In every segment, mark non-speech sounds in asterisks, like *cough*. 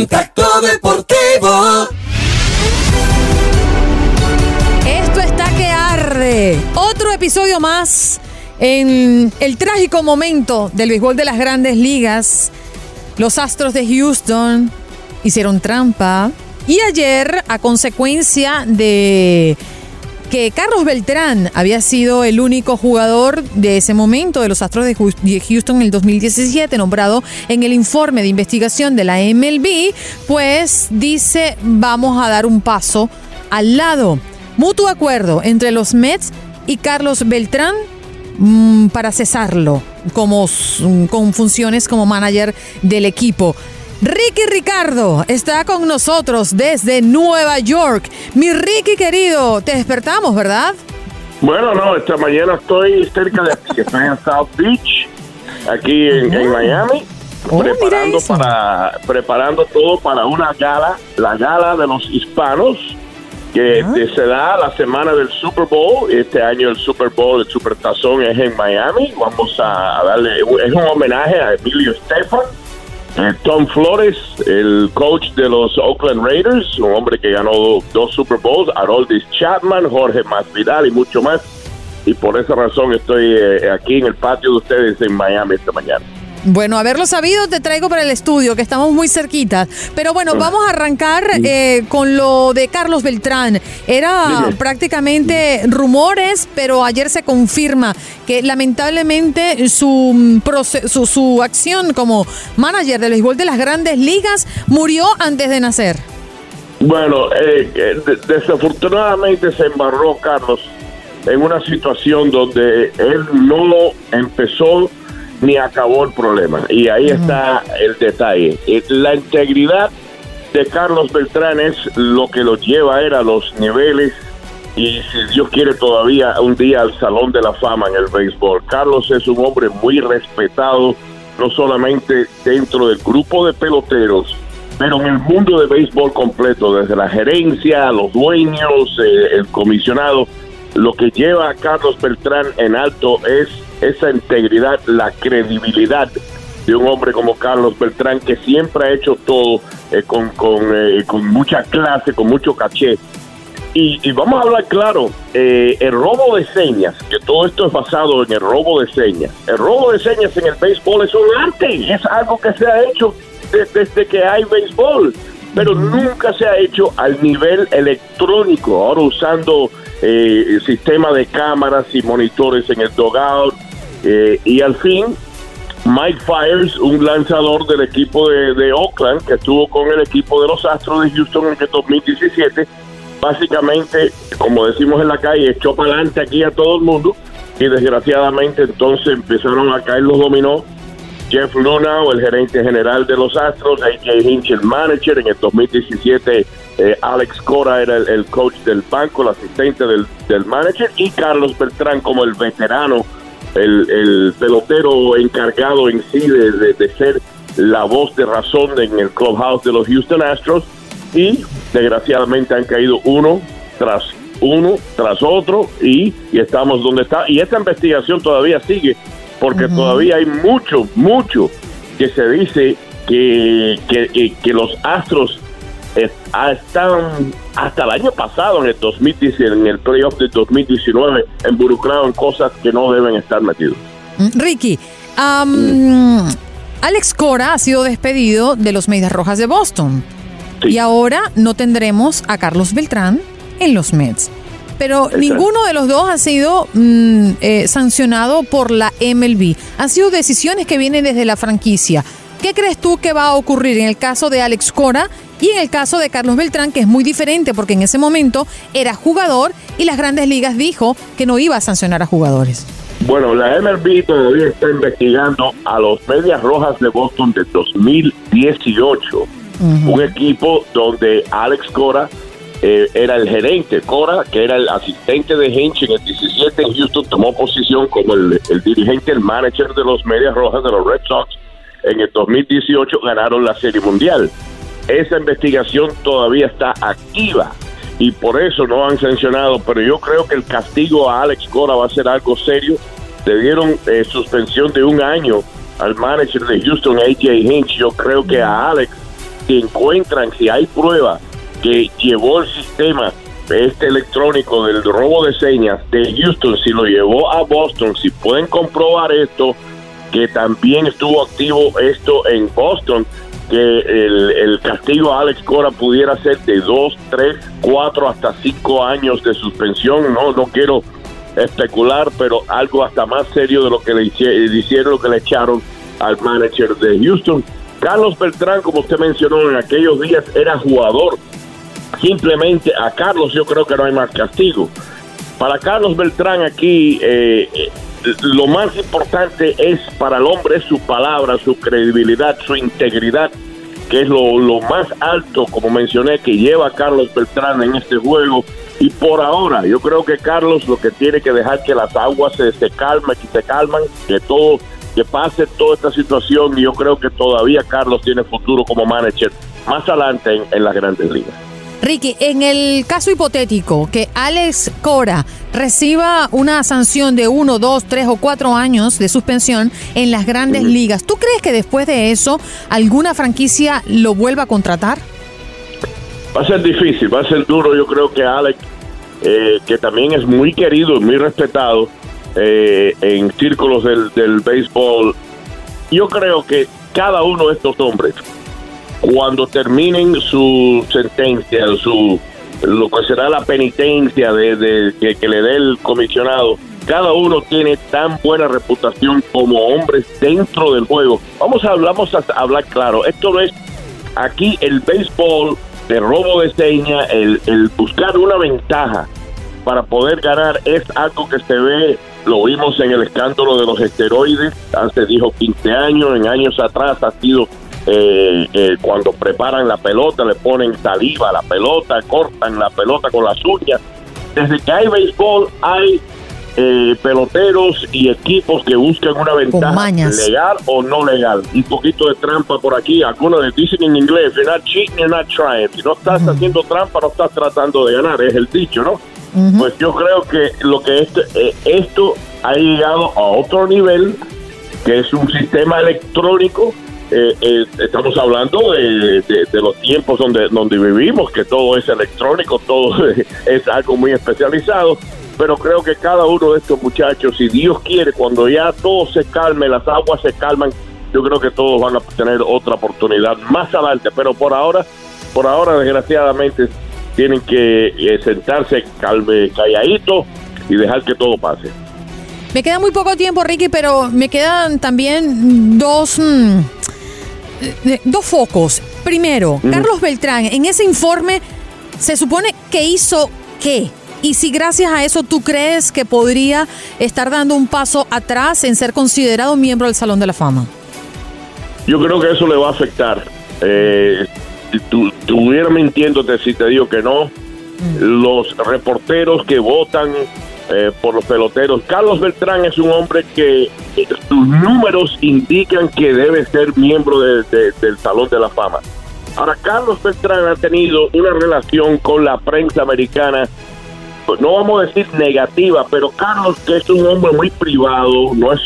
Contacto Deportivo. Esto está que arde. Otro episodio más en el trágico momento del béisbol de las grandes ligas. Los Astros de Houston hicieron trampa. Y ayer, a consecuencia de que Carlos Beltrán había sido el único jugador de ese momento de los Astros de Houston en el 2017, nombrado en el informe de investigación de la MLB, pues dice vamos a dar un paso al lado. Mutuo acuerdo entre los Mets y Carlos Beltrán mm, para cesarlo como, con funciones como manager del equipo. Ricky Ricardo está con nosotros desde Nueva York. Mi Ricky querido, te despertamos, ¿verdad? Bueno, no, esta mañana estoy cerca de aquí, estoy en South Beach, aquí en, oh. Miami, oh, preparando para preparando todo para una gala, la gala de los hispanos que se da la semana del Super Bowl. Este año el Super Bowl, el Super Tazón es en Miami. Vamos a darle, es un homenaje a Emilio Stefan eh, Tom Flores, el coach de los Oakland Raiders, un hombre que ganó dos Super Bowls, Haroldis Chapman, Jorge Masvidal y mucho más. Y por esa razón estoy eh, aquí en el patio de ustedes en Miami esta mañana. Bueno, haberlo sabido te traigo para el estudio, que estamos muy cerquitas. Pero bueno, vamos a arrancar eh, con lo de Carlos Beltrán. Era prácticamente rumores, pero ayer se confirma que lamentablemente su, mm, su, su acción como manager del béisbol de las grandes ligas murió antes de nacer. Bueno, eh, eh, desafortunadamente se embarró Carlos en una situación donde él no empezó ni acabó el problema. Y ahí está el detalle. Eh, la integridad de Carlos Beltrán es lo que lo lleva a, él a los niveles y si Dios quiere todavía un día al Salón de la Fama en el béisbol. Carlos es un hombre muy respetado, no solamente dentro del grupo de peloteros, pero en el mundo de béisbol completo, desde la gerencia, los dueños, eh, el comisionado. Lo que lleva a Carlos Beltrán en alto es esa integridad, la credibilidad de un hombre como Carlos Beltrán, que siempre ha hecho todo eh, con, con, eh, con, mucha clase, con mucho caché. Y, vamos a hablar claro, eh, el robo de señas, que todo esto es basado en el robo de señas. El robo de señas en el béisbol es un arte, es algo que se ha hecho desde, que hay béisbol, pero nunca se ha hecho al nivel electrónico, ahora usando el sistema de cámaras y monitores en el dogout, eh, y al fin, Mike Fires, un lanzador del equipo de, Oakland, que estuvo con el equipo de los Astros de Houston en el 2017, básicamente, como decimos en la calle, echó para adelante aquí a todo el mundo y desgraciadamente entonces empezaron a caer los dominó. Jeff Luna, el gerente general de los Astros, AJ Hinch, el manager. En el 2017, eh, Alex Cora era el, coach del banco, el asistente del, del manager, y Carlos Beltrán como el veterano el, pelotero encargado en sí de, ser la voz de razón en el clubhouse de los Houston Astros. Y desgraciadamente han caído uno tras uno tras otro y, estamos donde está. Y esta investigación todavía sigue porque todavía hay mucho mucho que se dice que, que, que los Astros estaban hasta el año pasado, en el 2019, en el playoff de 2019, involucrados en cosas que no deben estar metidos. Mm, Ricky, mm. Alex Cora ha sido despedido de los Medias Rojas de Boston. Y ahora no tendremos a Carlos Beltrán en los Mets. Pero ninguno de los dos ha sido mm, eh, sancionado por la MLB. Han sido decisiones que vienen desde la franquicia. ¿Qué crees tú que va a ocurrir en el caso de Alex Cora y en el caso de Carlos Beltrán, que es muy diferente porque en ese momento era jugador y las grandes ligas dijo que no iba a sancionar a jugadores? Bueno, la MLB todavía está investigando a los Medias Rojas de Boston de 2018, un equipo donde Alex Cora eh, era el gerente, Cora, que era el asistente de Hinch en el 17 en Houston, tomó posición como el, el dirigente, el manager de los Medias Rojas de los Red Sox en el 2018 ganaron la Serie Mundial. Esa investigación todavía está activa y por eso no han sancionado, pero yo creo que el castigo a Alex Cora va a ser algo serio. Le dieron eh, suspensión de un año al manager de Houston, AJ Hinch. Yo creo que a Alex si encuentran, si hay prueba que llevó el sistema este electrónico del robo de señas de Houston, si lo llevó a Boston, si pueden comprobar esto, que también estuvo activo esto en Boston, que el, castigo a Alex Cora pudiera ser de dos, tres, cuatro, hasta cinco años de suspensión. No, no quiero especular, pero algo hasta más serio de lo que le hicieron, lo que le echaron al manager de Houston. Carlos Beltrán, como usted mencionó en aquellos días, era jugador. Simplemente a Carlos yo creo que no hay más castigo. Para Carlos Beltrán aquí, eh, eh, lo más importante es para el hombre su palabra, su credibilidad, su integridad, que es lo, lo más alto, como mencioné, que lleva Carlos Beltrán en este juego. Y por ahora, yo creo que Carlos lo que tiene que dejar que las aguas se, se calmen, que se calman, que todo, que pase toda esta situación. Y yo creo que todavía Carlos tiene futuro como manager más adelante en las grandes ligas. Ricky, en el caso hipotético que Alex Cora reciba una sanción de uno, dos, tres o cuatro años de suspensión en las grandes ligas, ¿tú crees que después de eso alguna franquicia lo vuelva a contratar? Va a ser difícil, va a ser duro. Yo creo que Alex, eh, que también es muy querido y muy respetado eh, en círculos del, del béisbol, yo creo que cada uno de estos hombres cuando terminen su sentencia, su lo que será la penitencia de, que, le dé el comisionado, cada uno tiene tan buena reputación como hombres dentro del juego. Vamos a, vamos a hablar claro, esto no es aquí el béisbol de robo de seña, el, el buscar una ventaja para poder ganar es algo que se ve, lo vimos en el escándalo de los esteroides, hace dijo 15 años, en años atrás ha sido eh, eh, cuando preparan la pelota le ponen saliva a la pelota, cortan la pelota con las uñas. Desde que hay béisbol hay eh, peloteros y equipos que buscan una ventaja legal o no legal. Un poquito de trampa por aquí. Algunos les dicen en inglés, you're not cheating, you're not trying. Si no estás haciendo trampa, no estás tratando de ganar. Es el dicho, ¿no? Pues yo creo que lo que eh, esto ha llegado a otro nivel, que es un sistema electrónico eh, eh, estamos hablando de, los tiempos donde, donde vivimos, que todo es electrónico, todo *laughs* es algo muy especializado, pero creo que cada uno de estos muchachos, si Dios quiere, cuando ya todo se calme, las aguas se calman, yo creo que todos van a tener otra oportunidad más adelante, pero por ahora, por ahora desgraciadamente tienen que eh, sentarse calme, calladito y dejar que todo pase. Me queda muy poco tiempo, Ricky, pero me quedan también dos... Mm, dos focos. Primero, Carlos Beltrán, en ese informe se supone que hizo qué. Y si gracias a eso tú crees que podría estar dando un paso atrás en ser considerado miembro del Salón de la Fama. Yo creo que eso le va a afectar. Eh, tu, tuviera mintiéndote si te digo que no. Los reporteros que votan eh, por los peloteros. Carlos Beltrán es un hombre que sus números indican que debe ser miembro del Salón de la Fama. Ahora, Carlos Beltrán ha tenido una relación con la prensa americana, no vamos a decir negativa, pero Carlos, que es un hombre muy privado, no es,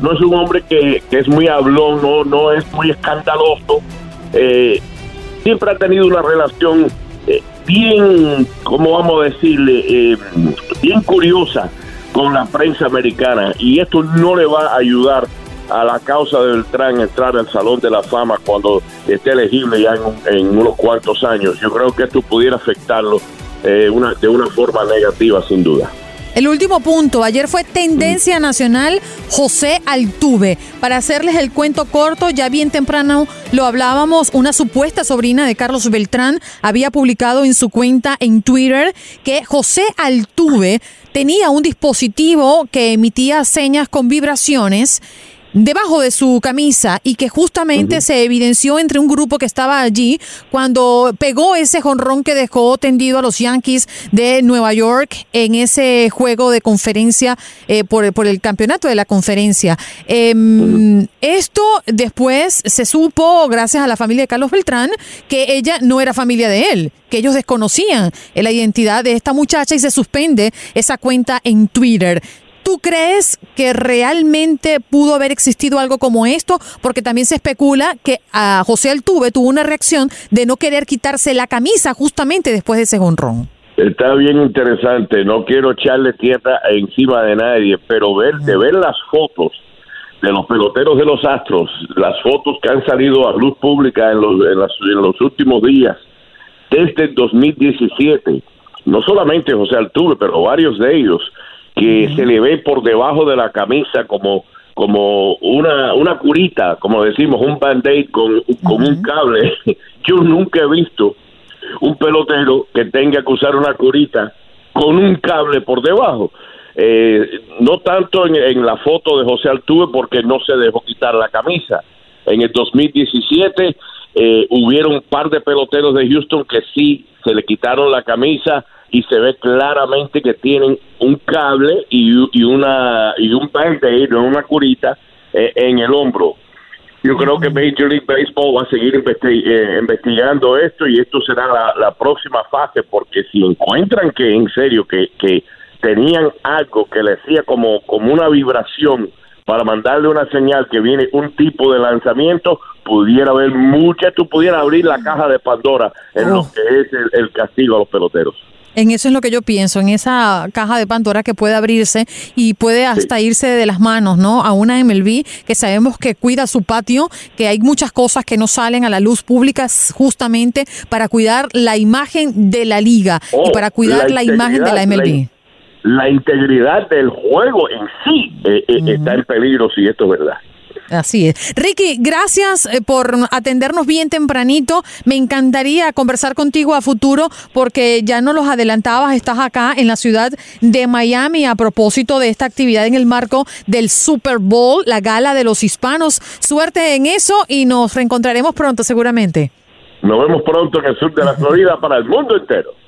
no es un hombre que, es muy hablón, no, no es muy escandaloso, eh, siempre ha tenido una relación bien, ¿cómo vamos a decirle? Eh, bien curiosa con la prensa americana y esto no le va a ayudar a la causa de Beltrán entrar al Salón de la Fama cuando esté elegible ya en, unos cuantos años. Yo creo que esto pudiera afectarlo eh, una, de una forma negativa, sin duda. El último punto, ayer fue tendencia nacional José Altuve. Para hacerles el cuento corto, ya bien temprano lo hablábamos, una supuesta sobrina de Carlos Beltrán había publicado en su cuenta en Twitter que José Altuve tenía un dispositivo que emitía señas con vibraciones debajo de su camisa y que justamente se evidenció entre un grupo que estaba allí cuando pegó ese jonrón que dejó tendido a los Yankees de Nueva York en ese juego de conferencia eh, por, por, el campeonato de la conferencia. Em, esto después se supo, gracias a la familia de Carlos Beltrán, que ella no era familia de él, que ellos desconocían la identidad de esta muchacha y se suspende esa cuenta en Twitter. ¿Tú crees que realmente pudo haber existido algo como esto? Porque también se especula que a José Altuve tuvo una reacción de no querer quitarse la camisa justamente después de ese honrón. Está bien interesante, no quiero echarle tierra encima de nadie, pero ver, de ver las fotos de los peloteros de los Astros, las fotos que han salido a luz pública en los, en, los últimos días, desde el 2017, no solamente José Altuve, pero varios de ellos, que se le ve por debajo de la camisa como como una, una curita, como decimos, un band-aid con, con un cable. *laughs* Yo nunca he visto un pelotero que tenga que usar una curita con un cable por debajo. Eh, no tanto en, la foto de José Altuve porque no se dejó quitar la camisa. En el 2017 eh, hubieron un par de peloteros de Houston que sí se le quitaron la camisa y se ve claramente que tienen un cable y, una y un band-aid, una curita eh, en el hombro. Yo creo que Major League Baseball va a seguir eh, investigando esto y esto será la, próxima fase porque si encuentran que en serio que, que tenían algo que le hacía como, como una vibración para mandarle una señal que viene un tipo de lanzamiento, pudiera haber mucha, tú pudieras abrir la caja de Pandora en lo que es el castigo a los peloteros. En eso es lo que yo pienso, en esa caja de Pandora que puede abrirse y puede hasta irse de las manos, ¿no? A una MLB que sabemos que cuida su patio, que hay muchas cosas que no salen a la luz pública justamente para cuidar la imagen de la liga y oh, para cuidar la, imagen de la MLB. La, integridad del juego en sí eh, eh, está en peligro si esto es verdad. Así es. Ricky, gracias eh, por atendernos bien tempranito. Me encantaría conversar contigo a futuro porque ya no los adelantabas, estás acá en la ciudad de Miami a propósito de esta actividad en el marco del Super Bowl, la gala de los hispanos. Suerte en eso y nos reencontraremos pronto seguramente. Nos vemos pronto en el sur de la Florida para el mundo entero.